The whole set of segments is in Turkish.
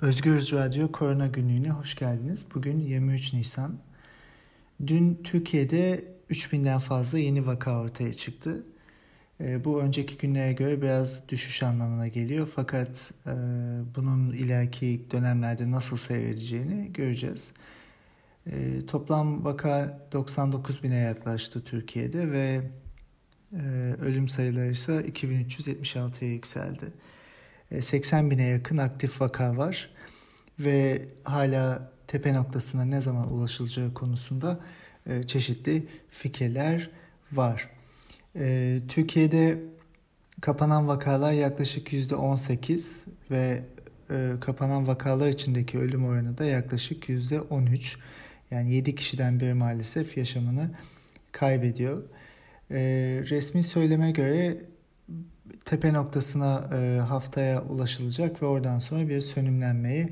Özgürüz Radyo Korona Günlüğü'ne hoş geldiniz. Bugün 23 Nisan. Dün Türkiye'de 3000'den fazla yeni vaka ortaya çıktı. E, bu önceki günlere göre biraz düşüş anlamına geliyor. Fakat e, bunun ileriki dönemlerde nasıl seyredeceğini göreceğiz. E, toplam vaka 99 bine yaklaştı Türkiye'de ve e, ölüm sayıları ise 2376'ya yükseldi. 80 e, bine yakın aktif vaka var ve hala tepe noktasına ne zaman ulaşılacağı konusunda e, çeşitli fikirler var. E, Türkiye'de kapanan vakalar yaklaşık %18 ve kapanan vakalar içindeki ölüm oranı da yaklaşık %13. Yani 7 kişiden biri maalesef yaşamını kaybediyor. Resmi söyleme göre tepe noktasına e, haftaya ulaşılacak ve oradan sonra bir sönümlenmeye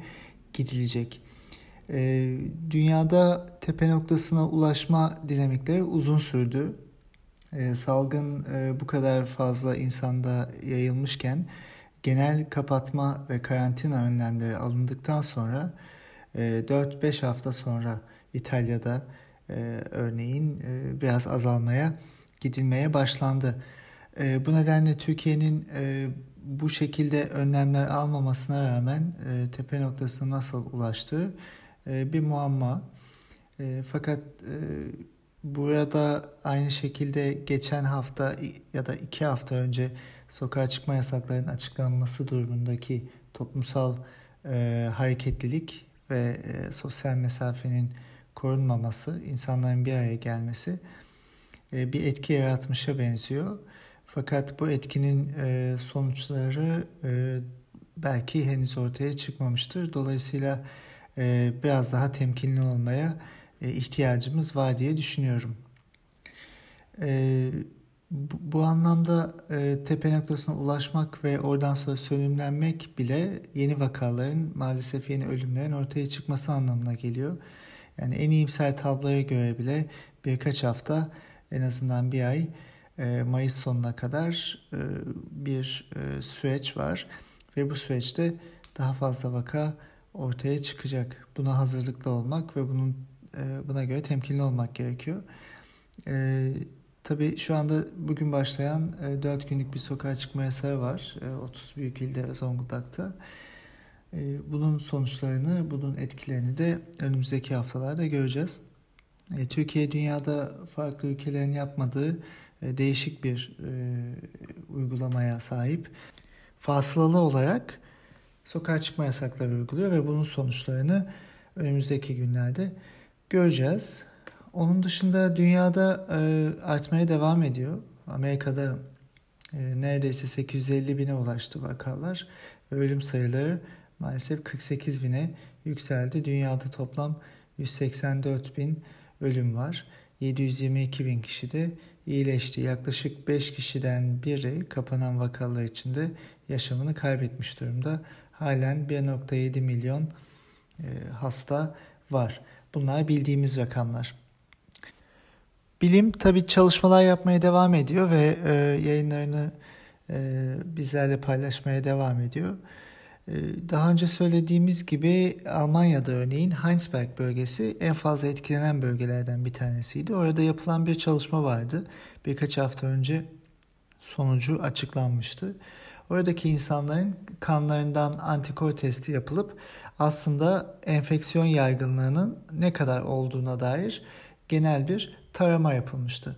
gidilecek. E, dünyada tepe noktasına ulaşma dinamikleri uzun sürdü. E, salgın bu kadar fazla insanda yayılmışken genel kapatma ve karantina önlemleri alındıktan sonra e, 4-5 hafta sonra İtalya'da örneğin biraz azalmaya gidilmeye başlandı. E, bu nedenle Türkiye'nin e, bu şekilde önlemler almamasına rağmen e, tepe noktasına nasıl ulaştığı e, bir muamma. Fakat burada aynı şekilde geçen hafta ya da iki hafta önce sokağa çıkma yasaklarının açıklanması durumundaki toplumsal hareketlilik ve sosyal mesafenin korunmaması, insanların bir araya gelmesi bir etki yaratmışa benziyor. Fakat bu etkinin e, sonuçları e, belki henüz ortaya çıkmamıştır. Dolayısıyla e, biraz daha temkinli olmaya ihtiyacımız var diye düşünüyorum. Bu anlamda tepe noktasına ulaşmak ve oradan sonra sönümlenmek bile yeni vakaların maalesef yeni ölümlerin ortaya çıkması anlamına geliyor. Yani en iyimser tabloya göre bile birkaç hafta en azından bir ay Mayıs sonuna kadar e, bir e, süreç var ve bu süreçte daha fazla vaka ortaya çıkacak. Buna hazırlıklı olmak ve bunun buna göre temkinli olmak gerekiyor. Tabii şu anda bugün başlayan 4 günlük bir sokağa çıkma yasağı var 30 büyük ilde ve Zonguldak'ta. Bunun sonuçlarını, bunun etkilerini de önümüzdeki haftalarda göreceğiz. Türkiye dünyada farklı ülkelerin yapmadığı e, değişik bir e, uygulamaya sahip. Fasılalı olarak sokağa çıkma yasakları uyguluyor ve bunun sonuçlarını önümüzdeki günlerde göreceğiz. Onun dışında dünyada e, artmaya devam ediyor. Amerika'da e, neredeyse 850 bine ulaştı vakalar ölüm sayıları maalesef 48 bine yükseldi. Dünyada toplam 184 bin ölüm var. 722 bin kişi de iyileşti. Yaklaşık 5 kişiden biri kapanan vakalar içinde yaşamını kaybetmiş durumda. Halen 1.7 milyon e, hasta var. Bunlar bildiğimiz rakamlar. Bilim tabi çalışmalar yapmaya devam ediyor ve e, yayınlarını e, bizlerle paylaşmaya devam ediyor. Ee, daha önce söylediğimiz gibi Almanya'da örneğin Heinsberg bölgesi en fazla etkilenen bölgelerden bir tanesiydi. Orada yapılan bir çalışma vardı. Birkaç hafta önce sonucu açıklanmıştı. Oradaki insanların kanlarından antikor testi yapılıp aslında enfeksiyon yaygınlığının ne kadar olduğuna dair genel bir tarama yapılmıştı.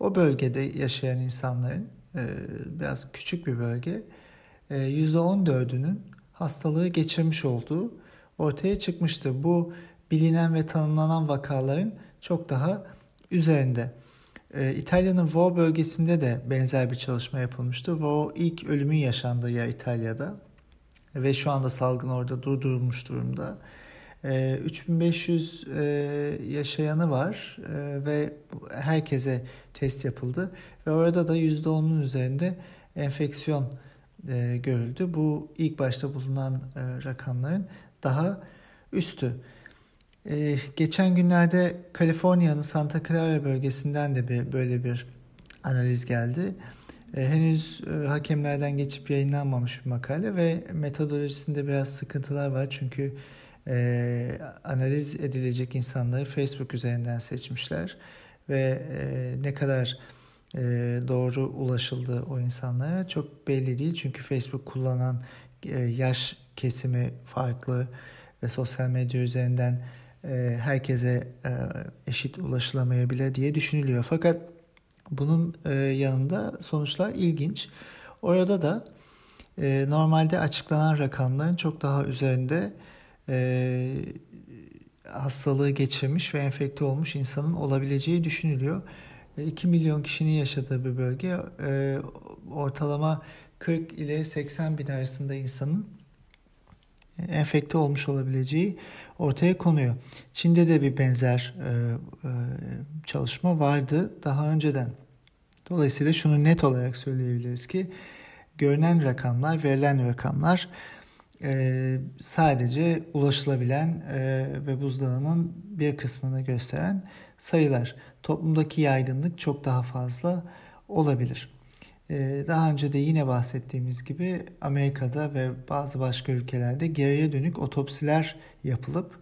O bölgede yaşayan insanların e, biraz küçük bir bölge %14'ünün e, hastalığı geçirmiş olduğu ortaya çıkmıştı. Bu bilinen ve tanımlanan vakaların çok daha üzerinde. Ee, İtalya'nın Vo bölgesinde de benzer bir çalışma yapılmıştı. Vo ilk ölümün yaşandığı yer İtalya'da ve şu anda salgın orada durdurulmuş durumda. E, 3500 e, yaşayanı var e, ve herkese test yapıldı ve orada da %10'un üzerinde enfeksiyon e, görüldü. Bu ilk başta bulunan e, rakamların daha üstü. E, geçen günlerde Kaliforniya'nın Santa Clara bölgesinden de bir böyle bir analiz geldi henüz hakemlerden geçip yayınlanmamış bir makale ve metodolojisinde biraz sıkıntılar var. Çünkü analiz edilecek insanları Facebook üzerinden seçmişler ve ne kadar e, doğru ulaşıldı o insanlara çok belli değil. Çünkü Facebook kullanan e, yaş kesimi farklı ve sosyal medya üzerinden e, herkese e, eşit ulaşılamayabilir diye düşünülüyor. Fakat bunun e, yanında sonuçlar ilginç. Orada da e, normalde açıklanan rakamların çok daha üzerinde e, hastalığı geçirmiş ve enfekte olmuş insanın olabileceği düşünülüyor. 2 milyon kişinin yaşadığı bir bölge ortalama 40 ile 80 bin arasında insanın enfekte olmuş olabileceği ortaya konuyor. Çin'de de bir benzer e, e, çalışma vardı daha önceden. Dolayısıyla şunu net olarak söyleyebiliriz ki görünen rakamlar, verilen rakamlar e, sadece ulaşılabilen e, ve buzdağının bir kısmını gösteren sayılar. Toplumdaki yaygınlık çok daha fazla olabilir. Ee, daha önce de yine bahsettiğimiz gibi Amerika'da ve bazı başka ülkelerde geriye dönük otopsiler yapılıp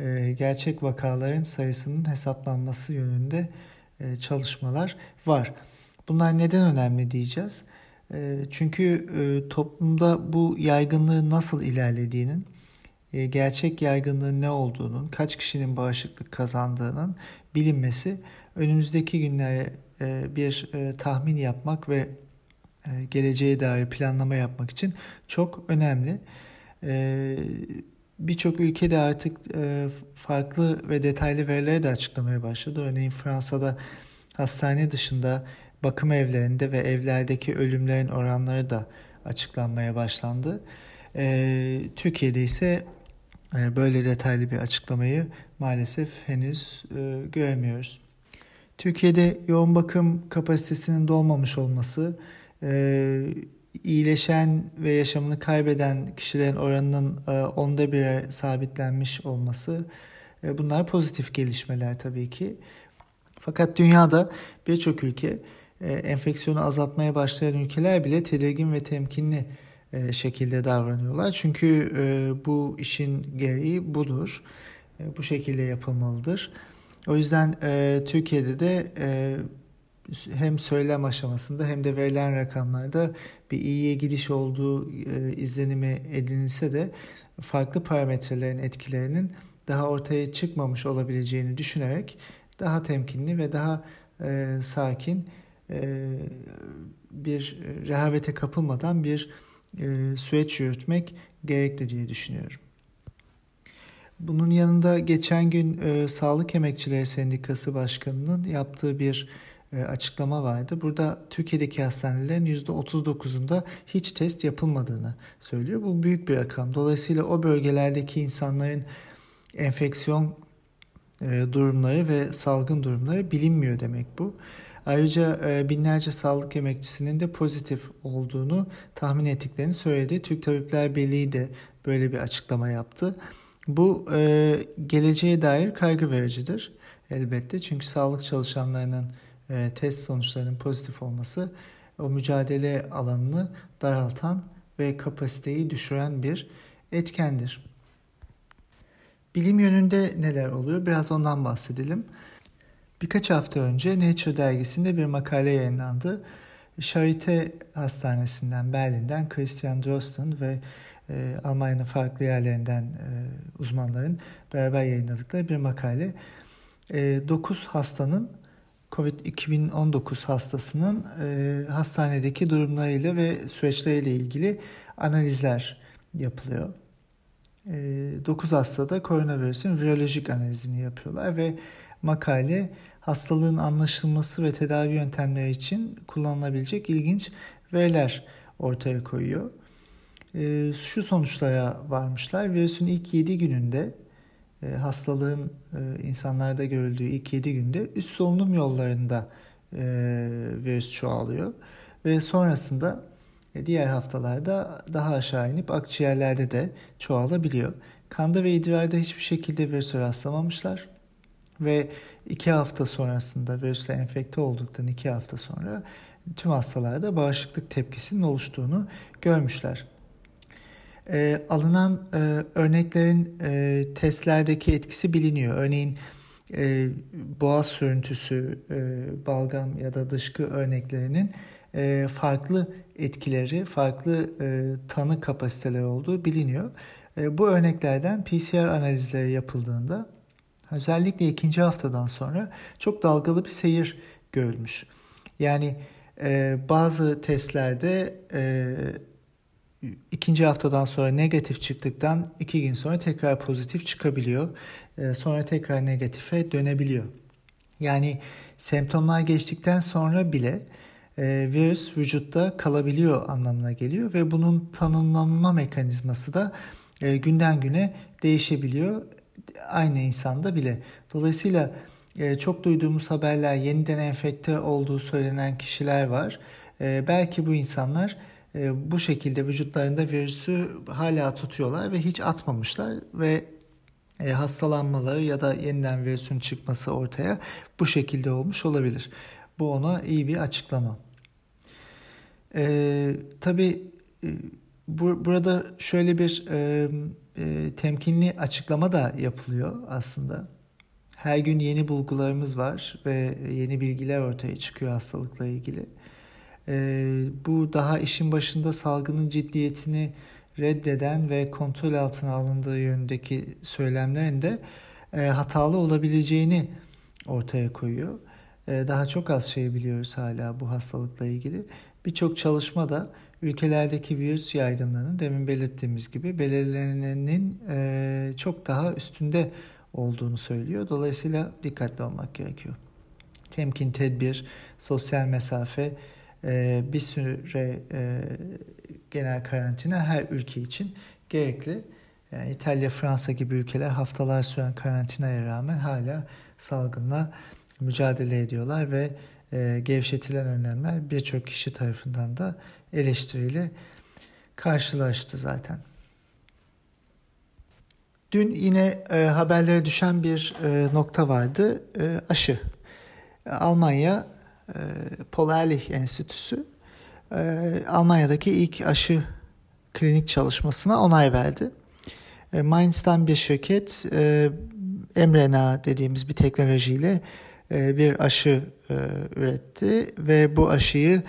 e, gerçek vakaların sayısının hesaplanması yönünde e, çalışmalar var. Bunlar neden önemli diyeceğiz. E, çünkü toplumda bu yaygınlığın nasıl ilerlediğinin, gerçek yaygınlığın ne olduğunun, kaç kişinin bağışıklık kazandığının bilinmesi önümüzdeki günlere bir tahmin yapmak ve e, geleceğe dair planlama yapmak için çok önemli. E, birçok ülkede artık e, farklı ve detaylı verileri de açıklamaya başladı. Örneğin Fransa'da hastane dışında bakım evlerinde ve evlerdeki ölümlerin oranları da açıklanmaya başlandı. Türkiye'de ise böyle detaylı bir açıklamayı maalesef henüz göremiyoruz. Türkiye'de yoğun bakım kapasitesinin dolmamış olması, e, iyileşen ve yaşamını kaybeden kişilerin oranının e, onda bire sabitlenmiş olması e, bunlar pozitif gelişmeler tabii ki. Fakat dünyada birçok ülke e, enfeksiyonu azaltmaya başlayan ülkeler bile tedirgin ve temkinli e, şekilde davranıyorlar. Çünkü e, bu işin gereği budur. E, bu şekilde yapılmalıdır. O yüzden e, Türkiye'de de e, hem söylem aşamasında hem de verilen rakamlarda bir iyiye gidiş olduğu e, izlenimi edinilse de farklı parametrelerin etkilerinin daha ortaya çıkmamış olabileceğini düşünerek daha temkinli ve daha e, sakin e, bir rehavete kapılmadan bir e, süreç yürütmek gerekli diye düşünüyorum. Bunun yanında geçen gün e, Sağlık Emekçileri Sendikası Başkanı'nın yaptığı bir e, açıklama vardı. Burada Türkiye'deki hastanelerin %39'unda hiç test yapılmadığını söylüyor. Bu büyük bir rakam. Dolayısıyla o bölgelerdeki insanların enfeksiyon e, durumları ve salgın durumları bilinmiyor demek bu. Ayrıca e, binlerce sağlık emekçisinin de pozitif olduğunu tahmin ettiklerini söyledi. Türk Tabipler Birliği de böyle bir açıklama yaptı. Bu geleceğe dair kaygı vericidir elbette. Çünkü sağlık çalışanlarının e, test sonuçlarının pozitif olması o mücadele alanını daraltan ve kapasiteyi düşüren bir etkendir. Bilim yönünde neler oluyor? Biraz ondan bahsedelim. Birkaç hafta önce Nature dergisinde bir makale yayınlandı. Charité Hastanesi'nden, Berlin'den Christian Drosten ve e, Almanya'nın farklı yerlerinden e, uzmanların beraber yayınladıkları bir makale. E, 9 hastanın COVID-2019 hastasının e, hastanedeki durumlarıyla ve süreçleriyle ilgili analizler yapılıyor. E, 9 hastada koronavirüsün virolojik analizini yapıyorlar ve makale hastalığın anlaşılması ve tedavi yöntemleri için kullanılabilecek ilginç veriler ortaya koyuyor. E, şu sonuçlara varmışlar. Virüsün ilk 7 gününde e, hastalığın e, insanlarda görüldüğü ilk 7 günde üst solunum yollarında e, virüs çoğalıyor ve sonrasında diğer haftalarda daha aşağı inip akciğerlerde de çoğalabiliyor. Kanda ve idrarda hiçbir şekilde virüse rastlamamışlar ve iki hafta sonrasında virüsle enfekte olduktan iki hafta sonra tüm hastalarda bağışıklık tepkisinin oluştuğunu görmüşler. E, alınan e, örneklerin e, testlerdeki etkisi biliniyor. Örneğin e, boğaz sürüntüsü, e, balgam ya da dışkı örneklerinin e, farklı etkileri, farklı e, tanı kapasiteleri olduğu biliniyor. E, bu örneklerden PCR analizleri yapıldığında özellikle ikinci haftadan sonra çok dalgalı bir seyir görülmüş. Yani e, bazı testlerde e, ikinci haftadan sonra negatif çıktıktan iki gün sonra tekrar pozitif çıkabiliyor. E, sonra tekrar negatife dönebiliyor. Yani semptomlar geçtikten sonra bile e, virüs vücutta kalabiliyor anlamına geliyor ve bunun tanımlanma mekanizması da e, günden güne değişebiliyor aynı insanda bile. Dolayısıyla e, çok duyduğumuz haberler yeniden enfekte olduğu söylenen kişiler var. E, belki bu insanlar e, bu şekilde vücutlarında virüsü hala tutuyorlar ve hiç atmamışlar ve hastalanmaları ya da yeniden virüsün çıkması ortaya bu şekilde olmuş olabilir. Bu ona iyi bir açıklama. E, tabii bu, burada şöyle bir e, e, temkinli açıklama da yapılıyor aslında. Her gün yeni bulgularımız var ve yeni bilgiler ortaya çıkıyor hastalıkla ilgili. E, bu daha işin başında salgının ciddiyetini reddeden ve kontrol altına alındığı yönündeki söylemlerin de e, hatalı olabileceğini ortaya koyuyor. E, daha çok az şey biliyoruz hala bu hastalıkla ilgili. Birçok çalışma da ülkelerdeki virüs yaygınlığının demin belirttiğimiz gibi belirlenenin e, çok daha üstünde olduğunu söylüyor. Dolayısıyla dikkatli olmak gerekiyor. Temkin, tedbir, sosyal mesafe, e, bir süre e, genel karantina her ülke için gerekli. Yani İtalya, Fransa gibi ülkeler haftalar süren karantinaya rağmen hala salgınla mücadele ediyorlar ve e, gevşetilen önlemler birçok kişi tarafından da eleştiriyle karşılaştı zaten. Dün yine e, haberlere düşen bir e, nokta vardı. E, aşı. Almanya e, Paul Ehrlich Enstitüsü e, Almanya'daki ilk aşı klinik çalışmasına onay verdi. E, Mainz'dan bir şirket e, mRNA dediğimiz bir teknolojiyle bir aşı e, üretti ve bu aşıyı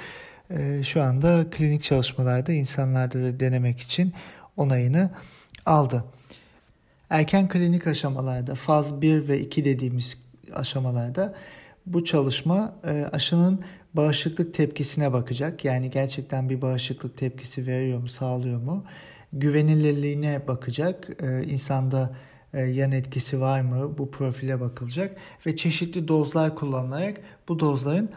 e, şu anda klinik çalışmalarda insanlarda da denemek için onayını aldı. Erken klinik aşamalarda faz 1 ve 2 dediğimiz aşamalarda bu çalışma aşının bağışıklık tepkisine bakacak. Yani gerçekten bir bağışıklık tepkisi veriyor mu, sağlıyor mu? Güvenilirliğine bakacak. İnsanda e, yan etkisi var mı bu profile bakılacak ve çeşitli dozlar kullanılarak bu dozların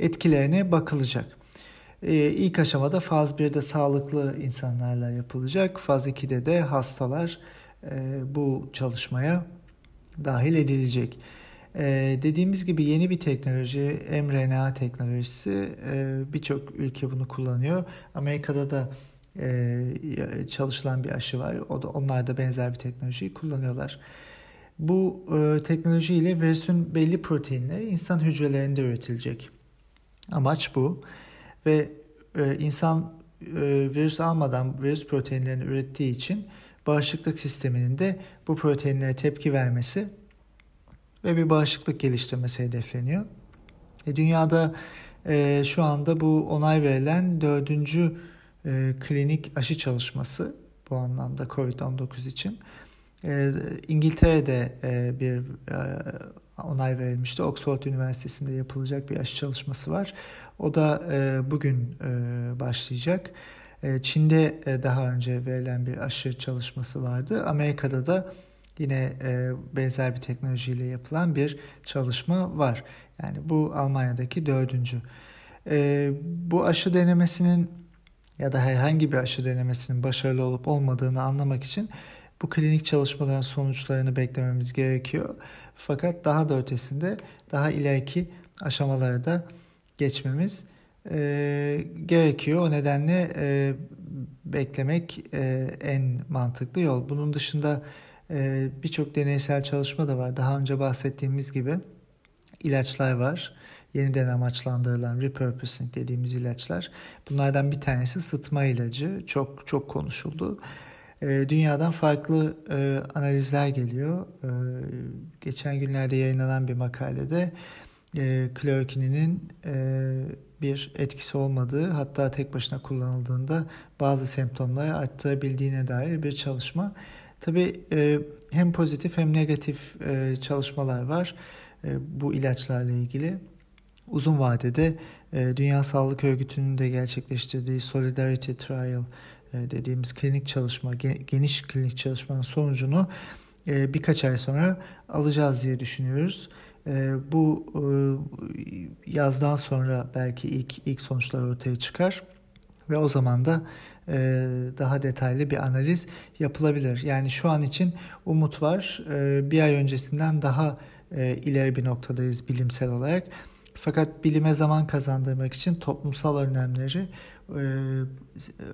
etkilerine bakılacak. E, ilk aşamada faz 1'de sağlıklı insanlarla yapılacak. Faz 2'de de hastalar e, bu çalışmaya dahil edilecek. dediğimiz gibi yeni bir teknoloji mRNA teknolojisi birçok ülke bunu kullanıyor. Amerika'da da e, çalışılan bir aşı var. O da onlar da benzer bir teknolojiyi kullanıyorlar. Bu e, teknolojiyle virüsün belli proteinleri insan hücrelerinde üretilecek. Amaç bu ve e, insan e, virüs almadan virüs proteinlerini ürettiği için bağışıklık sisteminin de bu proteinlere tepki vermesi ve bir bağışıklık geliştirmesi hedefleniyor. E, dünyada e, şu anda bu onay verilen dördüncü e, klinik aşı çalışması bu anlamda COVID-19 için. E, İngiltere'de e, bir e, onay verilmişti. Oxford Üniversitesi'nde yapılacak bir aşı çalışması var. O da e, bugün e, başlayacak. E, Çin'de e, daha önce verilen bir aşı çalışması vardı. Amerika'da da yine e, benzer bir teknolojiyle yapılan bir çalışma var. Yani bu Almanya'daki dördüncü. E, bu aşı denemesinin ya da herhangi bir aşı denemesinin başarılı olup olmadığını anlamak için bu klinik çalışmaların sonuçlarını beklememiz gerekiyor. Fakat daha da ötesinde daha ileriki aşamalara da geçmemiz e, gerekiyor. O nedenle e, beklemek e, en mantıklı yol. Bunun dışında e, birçok deneysel çalışma da var. Daha önce bahsettiğimiz gibi ilaçlar var. yeniden amaçlandırılan repurposing dediğimiz ilaçlar. Bunlardan bir tanesi sıtma ilacı. Çok çok konuşuldu. E, dünyadan farklı e, analizler geliyor. E, geçen günlerde yayınlanan bir makalede e, klorokininin e, bir etkisi olmadığı hatta tek başına kullanıldığında bazı semptomları arttırabildiğine dair bir çalışma. Tabii e, hem pozitif hem negatif e, çalışmalar var bu ilaçlarla ilgili. Uzun vadede e, Dünya Sağlık Örgütü'nün de gerçekleştirdiği Solidarity Trial e, dediğimiz klinik çalışma, geniş klinik çalışmanın sonucunu e, birkaç ay sonra alacağız diye düşünüyoruz. E, bu yazdan sonra belki ilk ilk sonuçlar ortaya çıkar ve o zaman da daha detaylı bir analiz yapılabilir. Yani şu an için umut var. Bir ay öncesinden daha ileri bir noktadayız bilimsel olarak. Fakat bilime zaman kazandırmak için toplumsal önlemleri, e,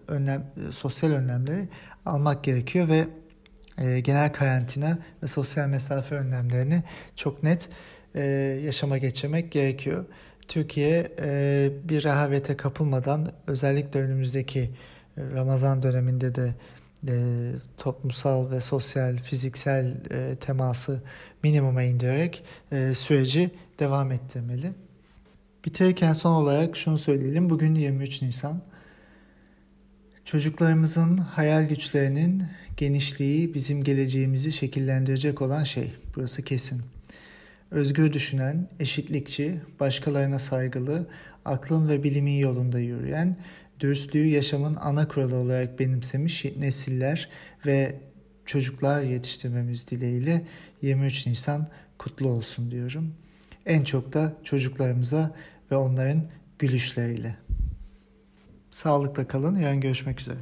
önlem, sosyal önlemleri almak gerekiyor ve e, genel karantina ve sosyal mesafe önlemlerini çok net e, yaşama geçirmek gerekiyor. Türkiye bir rehavete kapılmadan özellikle önümüzdeki Ramazan döneminde de toplumsal ve sosyal, fiziksel teması minimuma indirerek süreci devam ettirmeli. Bitirirken son olarak şunu söyleyelim. Bugün 23 Nisan. Çocuklarımızın hayal güçlerinin genişliği bizim geleceğimizi şekillendirecek olan şey. Burası kesin. Özgür düşünen, eşitlikçi, başkalarına saygılı, aklın ve bilimin yolunda yürüyen, dürüstlüğü yaşamın ana kuralı olarak benimsemiş nesiller ve çocuklar yetiştirmemiz dileğiyle 23 Nisan kutlu olsun diyorum. En çok da çocuklarımıza ve onların gülüşleriyle. Sağlıkla kalın. Yarın görüşmek üzere.